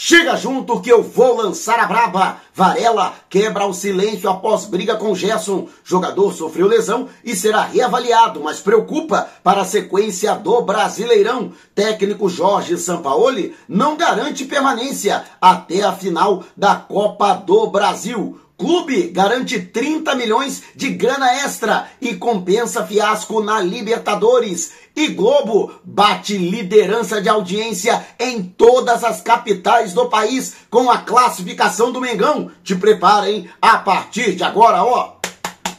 Chega junto que eu vou lançar a braba. Varela quebra o silêncio após briga com Gerson. Jogador sofreu lesão e será reavaliado, mas preocupa para a sequência do Brasileirão. Técnico Jorge Sampaoli não garante permanência até a final da Copa do Brasil. Clube garante 30 milhões de grana extra e compensa fiasco na Libertadores. E Globo bate liderança de audiência em todas as capitais do país com a classificação do Mengão. Te preparem a partir de agora, ó.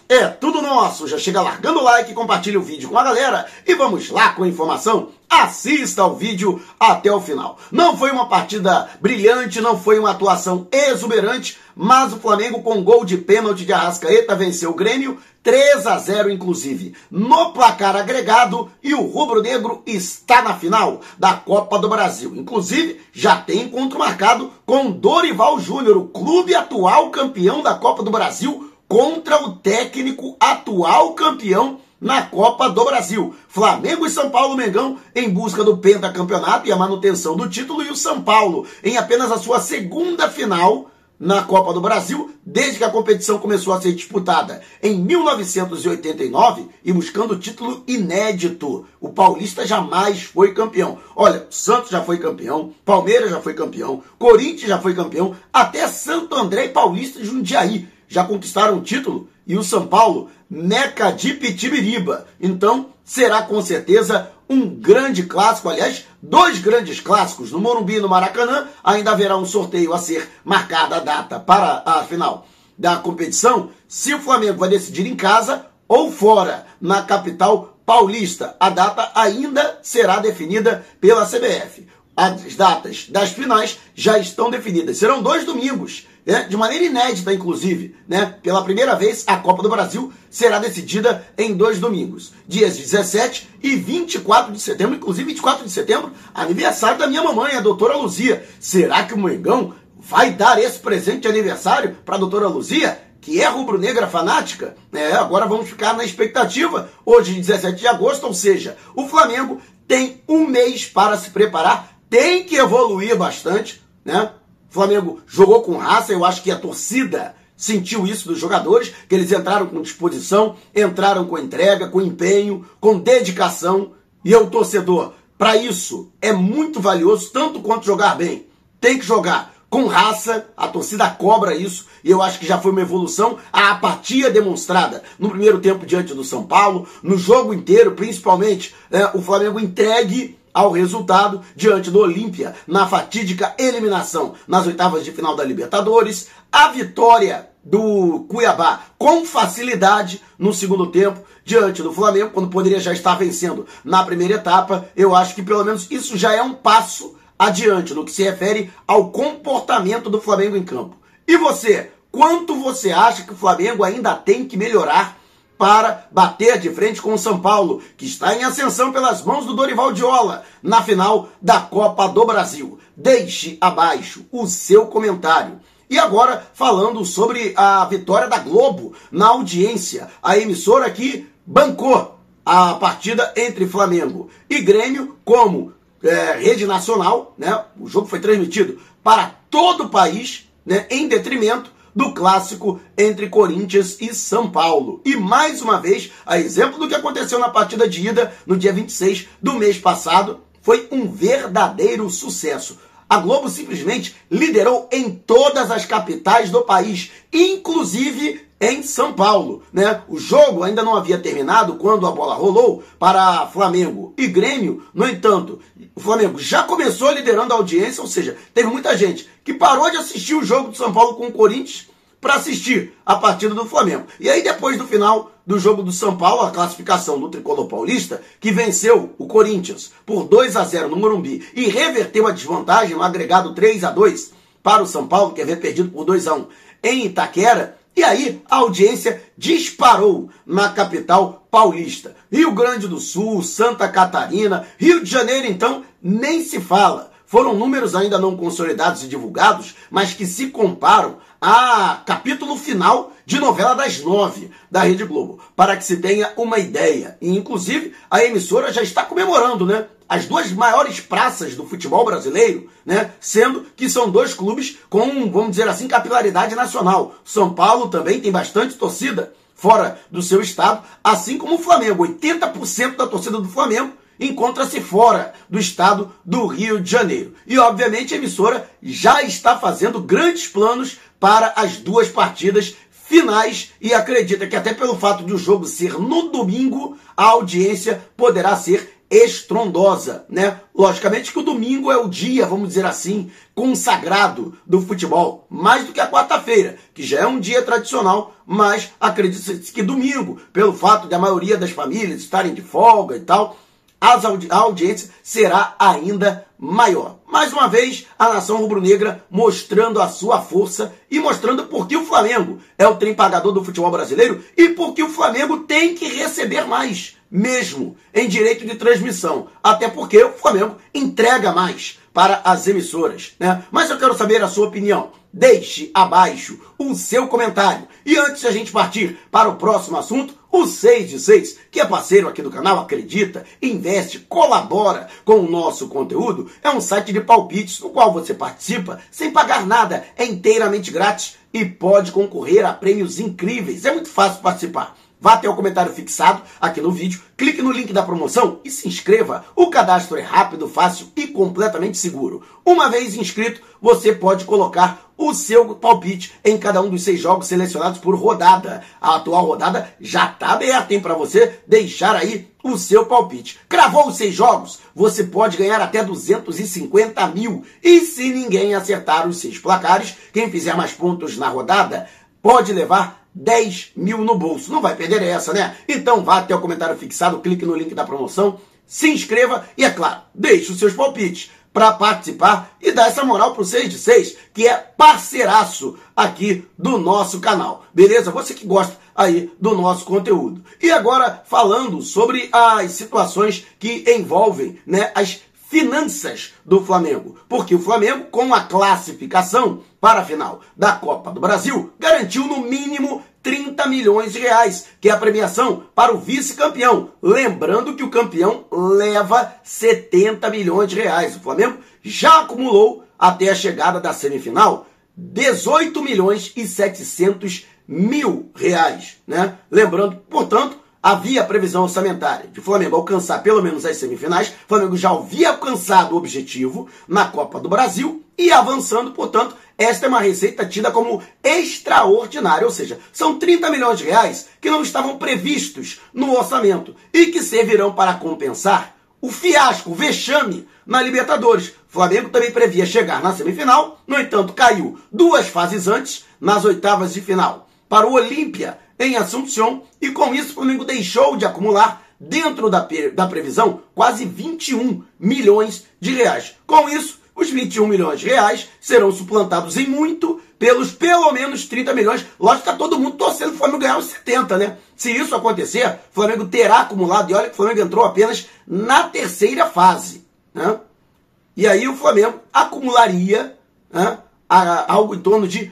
É tudo nosso. Já chega largando o like, compartilha o vídeo com a galera e vamos lá com a informação. Assista ao vídeo até o final. Não foi uma partida brilhante, não foi uma atuação exuberante, mas o Flamengo com gol de pênalti de Arrascaeta venceu o Grêmio 3 a 0 inclusive no placar agregado e o rubro-negro está na final da Copa do Brasil. Inclusive já tem encontro marcado com Dorival Júnior, o clube atual campeão da Copa do Brasil contra o técnico atual campeão na Copa do Brasil. Flamengo e São Paulo Mengão em busca do pentacampeonato e a manutenção do título e o São Paulo em apenas a sua segunda final na Copa do Brasil, desde que a competição começou a ser disputada em 1989 e buscando título inédito. O Paulista jamais foi campeão. Olha, Santos já foi campeão, Palmeiras já foi campeão, Corinthians já foi campeão, até Santo André e Paulista de Jundiaí já conquistaram o título e o São Paulo, Meca de Pitibiriba. Então, será com certeza um grande clássico, aliás, dois grandes clássicos. No Morumbi e no Maracanã, ainda haverá um sorteio a ser marcada a data para a final da competição, se o Flamengo vai decidir em casa ou fora, na capital paulista. A data ainda será definida pela CBF. As datas das finais já estão definidas. Serão dois domingos, né? de maneira inédita, inclusive. Né? Pela primeira vez, a Copa do Brasil será decidida em dois domingos, dias 17 e 24 de setembro. Inclusive, 24 de setembro, aniversário da minha mamãe, a doutora Luzia. Será que o Mengão vai dar esse presente de aniversário para a doutora Luzia? que é rubro-negra fanática, é, agora vamos ficar na expectativa. Hoje, 17 de agosto, ou seja, o Flamengo tem um mês para se preparar, tem que evoluir bastante, né? O Flamengo jogou com raça, eu acho que a torcida sentiu isso dos jogadores, que eles entraram com disposição, entraram com entrega, com empenho, com dedicação. E eu, torcedor, para isso é muito valioso, tanto quanto jogar bem. Tem que jogar com raça, a torcida cobra isso, e eu acho que já foi uma evolução. A apatia demonstrada no primeiro tempo diante do São Paulo, no jogo inteiro, principalmente né, o Flamengo entregue ao resultado diante do Olímpia na fatídica eliminação nas oitavas de final da Libertadores, a vitória do Cuiabá com facilidade no segundo tempo diante do Flamengo, quando poderia já estar vencendo na primeira etapa. Eu acho que pelo menos isso já é um passo adiante no que se refere ao comportamento do Flamengo em campo. E você, quanto você acha que o Flamengo ainda tem que melhorar para bater de frente com o São Paulo, que está em ascensão pelas mãos do Dorival Diola na final da Copa do Brasil. Deixe abaixo o seu comentário. E agora falando sobre a vitória da Globo na audiência, a emissora que bancou a partida entre Flamengo e Grêmio como é, rede nacional, né? O jogo foi transmitido para todo o país, né? Em detrimento do clássico entre Corinthians e São Paulo. E mais uma vez, a exemplo do que aconteceu na partida de ida no dia 26 do mês passado, foi um verdadeiro sucesso. A Globo simplesmente liderou em todas as capitais do país, inclusive em São Paulo. Né? O jogo ainda não havia terminado quando a bola rolou para Flamengo e Grêmio. No entanto, o Flamengo já começou liderando a audiência, ou seja, teve muita gente que parou de assistir o jogo do São Paulo com o Corinthians para assistir a partida do Flamengo. E aí, depois do final do jogo do São Paulo, a classificação do tricolor paulista, que venceu o Corinthians por 2 a 0 no Morumbi e reverteu a desvantagem no agregado 3 a 2 para o São Paulo, que havia perdido por 2 a 1 em Itaquera. E aí a audiência disparou na capital paulista. Rio Grande do Sul, Santa Catarina, Rio de Janeiro, então, nem se fala. Foram números ainda não consolidados e divulgados, mas que se comparam a capítulo final de novela das nove da Rede Globo, para que se tenha uma ideia. E, inclusive, a emissora já está comemorando, né? As duas maiores praças do futebol brasileiro, né? Sendo que são dois clubes com, vamos dizer assim, capilaridade nacional. São Paulo também tem bastante torcida fora do seu estado, assim como o Flamengo. 80% da torcida do Flamengo encontra-se fora do estado do Rio de Janeiro. E, obviamente, a emissora já está fazendo grandes planos para as duas partidas finais e acredita que até pelo fato de o jogo ser no domingo, a audiência poderá ser estrondosa, né? Logicamente que o domingo é o dia, vamos dizer assim, consagrado do futebol, mais do que a quarta-feira, que já é um dia tradicional, mas acredita-se que domingo, pelo fato de a maioria das famílias estarem de folga e tal, audi a audiência será ainda maior. Mais uma vez, a nação rubro-negra mostrando a sua força e mostrando por que o Flamengo é o trem pagador do futebol brasileiro e por que o Flamengo tem que receber mais, mesmo em direito de transmissão. Até porque o Flamengo entrega mais para as emissoras. Né? Mas eu quero saber a sua opinião. Deixe abaixo o seu comentário. E antes de a gente partir para o próximo assunto, o 6 de 6, que é parceiro aqui do canal, acredita, investe, colabora com o nosso conteúdo, é um site de palpites no qual você participa sem pagar nada, é inteiramente grátis e pode concorrer a prêmios incríveis. É muito fácil participar. Vá até o comentário fixado aqui no vídeo, clique no link da promoção e se inscreva. O cadastro é rápido, fácil e completamente seguro. Uma vez inscrito, você pode colocar o seu palpite em cada um dos seis jogos selecionados por rodada. A atual rodada já está aberta, hein, para você deixar aí o seu palpite. Cravou os seis jogos? Você pode ganhar até 250 mil. E se ninguém acertar os seis placares, quem fizer mais pontos na rodada pode levar 10 mil no bolso. Não vai perder essa, né? Então vá até o comentário fixado, clique no link da promoção, se inscreva e, é claro, deixe os seus palpites para participar e dar essa moral pro 6 de 6, que é parceiraço aqui do nosso canal. Beleza? Você que gosta aí do nosso conteúdo. E agora falando sobre as situações que envolvem, né, as finanças do Flamengo, porque o Flamengo, com a classificação para a final da Copa do Brasil, garantiu no mínimo 30 milhões de reais, que é a premiação para o vice-campeão. Lembrando que o campeão leva 70 milhões de reais. O Flamengo já acumulou até a chegada da semifinal 18 milhões e 700 mil reais, né? Lembrando, portanto, havia previsão orçamentária de Flamengo alcançar pelo menos as semifinais. Flamengo já havia alcançado o objetivo na Copa do Brasil e avançando, portanto, esta é uma receita tida como extraordinária, ou seja, são 30 milhões de reais que não estavam previstos no orçamento e que servirão para compensar o fiasco, o vexame na Libertadores. Flamengo também previa chegar na semifinal, no entanto, caiu duas fases antes, nas oitavas de final, para o Olímpia em Assunção e com isso o Flamengo deixou de acumular dentro da, da previsão quase 21 milhões de reais. Com isso, os 21 milhões de reais serão suplantados em muito pelos pelo menos 30 milhões. Lógico que tá todo mundo torcendo o Flamengo ganhar os 70, né? Se isso acontecer, o Flamengo terá acumulado, e olha que o Flamengo entrou apenas na terceira fase, né? E aí o Flamengo acumularia né, algo em torno de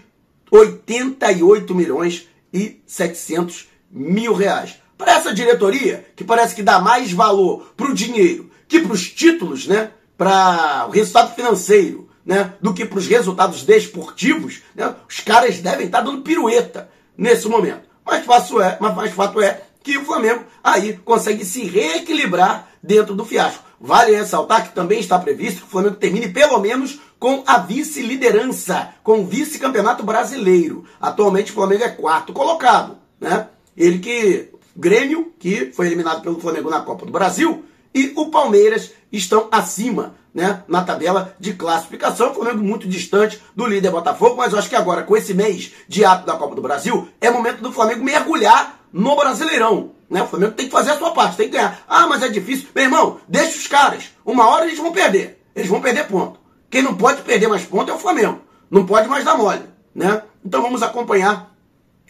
88 milhões e 700 mil reais. Para essa diretoria, que parece que dá mais valor para o dinheiro que para os títulos, né? Para o resultado financeiro, né? Do que para os resultados desportivos, né? Os caras devem estar dando pirueta nesse momento. Mas fato é, mas fato é que o Flamengo aí consegue se reequilibrar dentro do fiasco. Vale ressaltar que também está previsto que o Flamengo termine pelo menos com a vice-liderança, com o vice-campeonato brasileiro. Atualmente o Flamengo é quarto colocado, né? Ele que Grêmio, que foi eliminado pelo Flamengo na Copa do Brasil, e o Palmeiras estão acima, né, na tabela de classificação. O Flamengo muito distante do líder Botafogo, mas eu acho que agora com esse mês de ato da Copa do Brasil, é momento do Flamengo mergulhar no Brasileirão. Né? O Flamengo tem que fazer a sua parte, tem que ganhar. Ah, mas é difícil. Meu irmão, deixa os caras. Uma hora eles vão perder. Eles vão perder ponto. Quem não pode perder mais ponto é o Flamengo. Não pode mais dar mole. Né? Então vamos acompanhar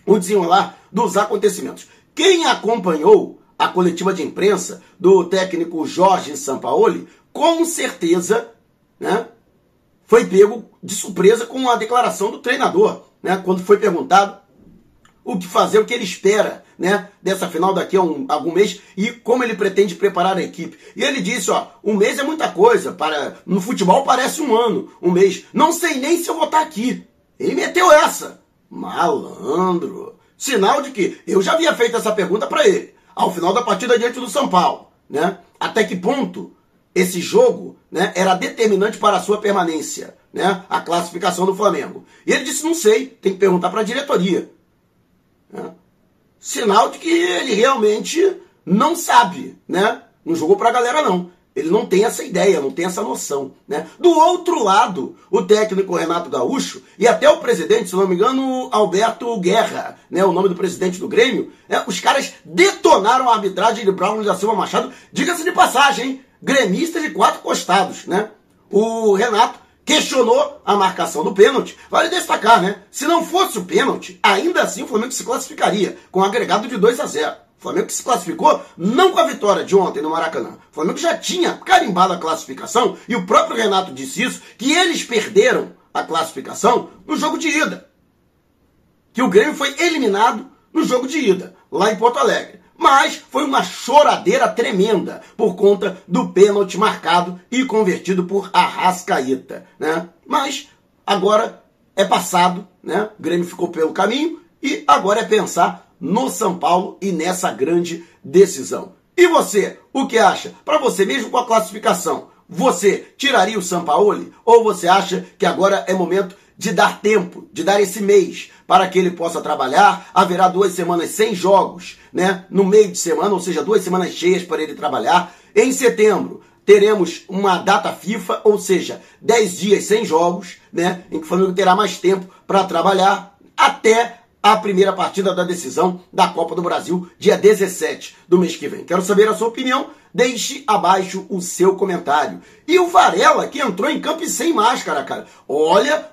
o desenrolar dos acontecimentos. Quem acompanhou a coletiva de imprensa do técnico Jorge Sampaoli, com certeza né, foi pego de surpresa com a declaração do treinador. Né, quando foi perguntado o que fazer, o que ele espera, né, dessa final daqui a um, algum mês e como ele pretende preparar a equipe. E ele disse, ó, um mês é muita coisa, para no futebol parece um ano, um mês. Não sei nem se eu vou estar aqui. Ele meteu essa. Malandro. Sinal de que eu já havia feito essa pergunta para ele, ao final da partida diante do São Paulo, né? Até que ponto esse jogo, né, era determinante para a sua permanência, né? A classificação do Flamengo. E ele disse: "Não sei, tem que perguntar para a diretoria". Né? Sinal de que ele realmente não sabe, né? Não jogou para a galera não. Ele não tem essa ideia, não tem essa noção. Né? Do outro lado, o técnico Renato Gaúcho e até o presidente, se não me engano, Alberto Guerra, né, o nome do presidente do Grêmio, né, os caras detonaram a arbitragem de Brown da Silva Machado, diga-se de passagem, hein? gremistas de quatro costados. Né? O Renato questionou a marcação do pênalti. Vale destacar, né? Se não fosse o pênalti, ainda assim o Flamengo se classificaria com um agregado de 2 a 0. O Flamengo que se classificou não com a vitória de ontem no Maracanã. O Flamengo já tinha carimbado a classificação e o próprio Renato disse isso, que eles perderam a classificação no jogo de ida. Que o Grêmio foi eliminado no jogo de ida, lá em Porto Alegre. Mas foi uma choradeira tremenda por conta do pênalti marcado e convertido por Arrascaeta, né? Mas agora é passado, né? O Grêmio ficou pelo caminho e agora é pensar no São Paulo e nessa grande decisão. E você, o que acha? Para você mesmo com a classificação, você tiraria o Sampaoli ou você acha que agora é momento de dar tempo, de dar esse mês para que ele possa trabalhar? Haverá duas semanas sem jogos, né? No meio de semana, ou seja, duas semanas cheias para ele trabalhar. Em setembro, teremos uma data FIFA, ou seja, 10 dias sem jogos, né? Em que o Flamengo terá mais tempo para trabalhar até a primeira partida da decisão da Copa do Brasil, dia 17 do mês que vem. Quero saber a sua opinião. Deixe abaixo o seu comentário. E o Varela, que entrou em campo sem máscara, cara. Olha,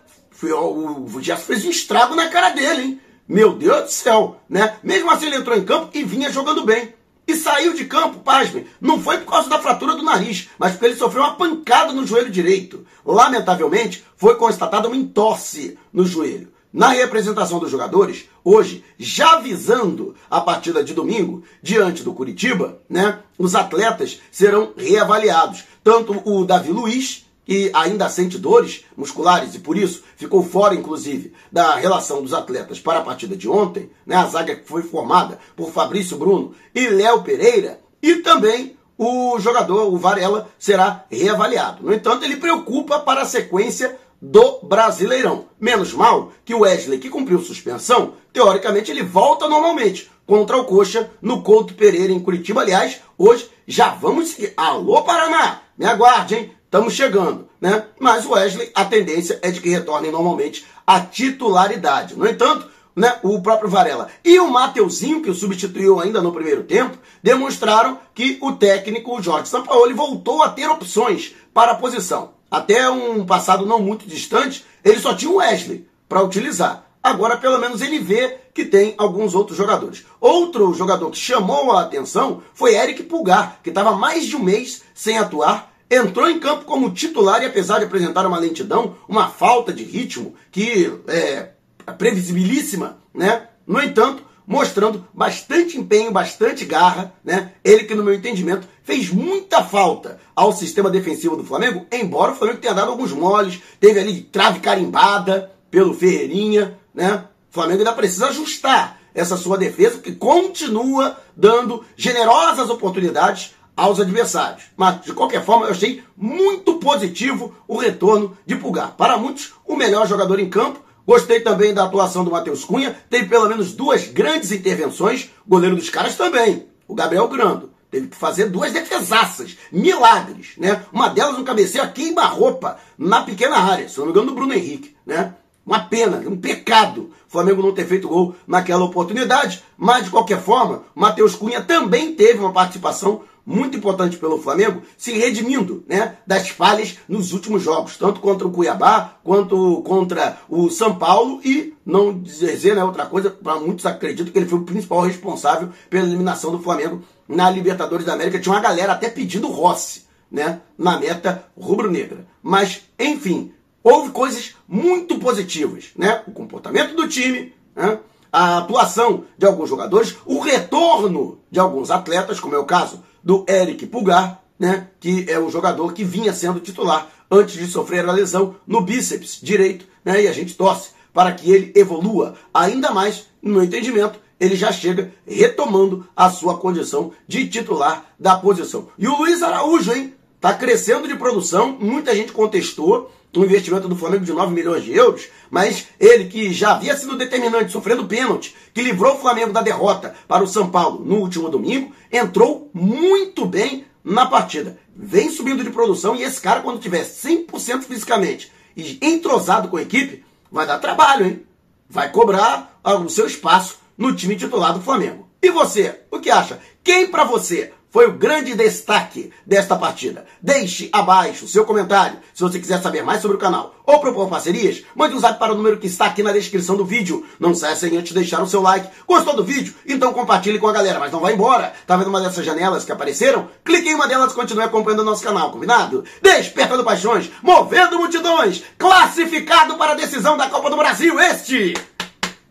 o Gerson fez um estrago na cara dele, hein? Meu Deus do céu, né? Mesmo assim ele entrou em campo e vinha jogando bem. E saiu de campo, pasmem, não foi por causa da fratura do nariz, mas porque ele sofreu uma pancada no joelho direito. Lamentavelmente, foi constatada uma entorse no joelho na representação dos jogadores, hoje, já visando a partida de domingo, diante do Curitiba, né, os atletas serão reavaliados. Tanto o Davi Luiz, que ainda sente dores musculares e por isso ficou fora, inclusive, da relação dos atletas para a partida de ontem, né, a zaga que foi formada por Fabrício Bruno e Léo Pereira, e também o jogador, o Varela, será reavaliado. No entanto, ele preocupa para a sequência do Brasileirão. Menos mal que o Wesley, que cumpriu suspensão, teoricamente ele volta normalmente contra o Coxa no Couto Pereira em Curitiba. Aliás, hoje já vamos seguir. Alô Paraná, me aguarde, hein? Estamos chegando, né? Mas o Wesley, a tendência é de que retorne normalmente à titularidade. No entanto, né, o próprio Varela e o Mateuzinho, que o substituiu ainda no primeiro tempo, demonstraram que o técnico Jorge Sampaoli voltou a ter opções para a posição. Até um passado não muito distante, ele só tinha o Wesley para utilizar. Agora, pelo menos, ele vê que tem alguns outros jogadores. Outro jogador que chamou a atenção foi Eric Pulgar, que estava mais de um mês sem atuar, entrou em campo como titular e, apesar de apresentar uma lentidão, uma falta de ritmo que é previsibilíssima, né? No entanto, mostrando bastante empenho, bastante garra, né? Ele que, no meu entendimento, fez muita falta ao sistema defensivo do Flamengo, embora o Flamengo tenha dado alguns moles, teve ali trave carimbada pelo Ferreirinha, né? O Flamengo ainda precisa ajustar essa sua defesa, que continua dando generosas oportunidades aos adversários. Mas, de qualquer forma, eu achei muito positivo o retorno de Pulgar. Para muitos, o melhor jogador em campo, Gostei também da atuação do Matheus Cunha. Teve pelo menos duas grandes intervenções. Goleiro dos caras também, o Gabriel Grando. Teve que fazer duas defesaças, milagres, né? Uma delas um cabeceio a queima-roupa na pequena área, se não me engano, do Bruno Henrique, né? Uma pena, um pecado o Flamengo não ter feito gol naquela oportunidade, mas de qualquer forma, Matheus Cunha também teve uma participação muito importante pelo Flamengo, se redimindo né, das falhas nos últimos jogos, tanto contra o Cuiabá quanto contra o São Paulo e não dizer né, outra coisa, para muitos acreditam que ele foi o principal responsável pela eliminação do Flamengo na Libertadores da América. Tinha uma galera até pedindo Rossi né, na meta rubro-negra. Mas, enfim, houve coisas muito positivas. Né? O comportamento do time, né? a atuação de alguns jogadores, o retorno de alguns atletas, como é o caso do Eric Pulgar, né, que é um jogador que vinha sendo titular antes de sofrer a lesão no bíceps direito, né, e a gente torce para que ele evolua ainda mais, no meu entendimento, ele já chega retomando a sua condição de titular da posição. E o Luiz Araújo, hein? Tá crescendo de produção, muita gente contestou o investimento do Flamengo de 9 milhões de euros, mas ele que já havia sido determinante, sofrendo pênalti, que livrou o Flamengo da derrota para o São Paulo no último domingo, entrou muito bem na partida. Vem subindo de produção e esse cara, quando tiver 100% fisicamente e entrosado com a equipe, vai dar trabalho, hein? Vai cobrar o seu espaço no time titular do Flamengo. E você, o que acha? Quem para você foi o grande destaque desta partida? Deixe abaixo seu comentário. Se você quiser saber mais sobre o canal ou propor parcerias, mande um zap para o número que está aqui na descrição do vídeo. Não saia sem antes deixar o seu like. Gostou do vídeo? Então compartilhe com a galera, mas não vá embora. Tá vendo uma dessas janelas que apareceram? Clique em uma delas e continue acompanhando o nosso canal, combinado? Despertando paixões, movendo multidões, classificado para a decisão da Copa do Brasil. Este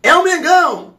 é o Mengão!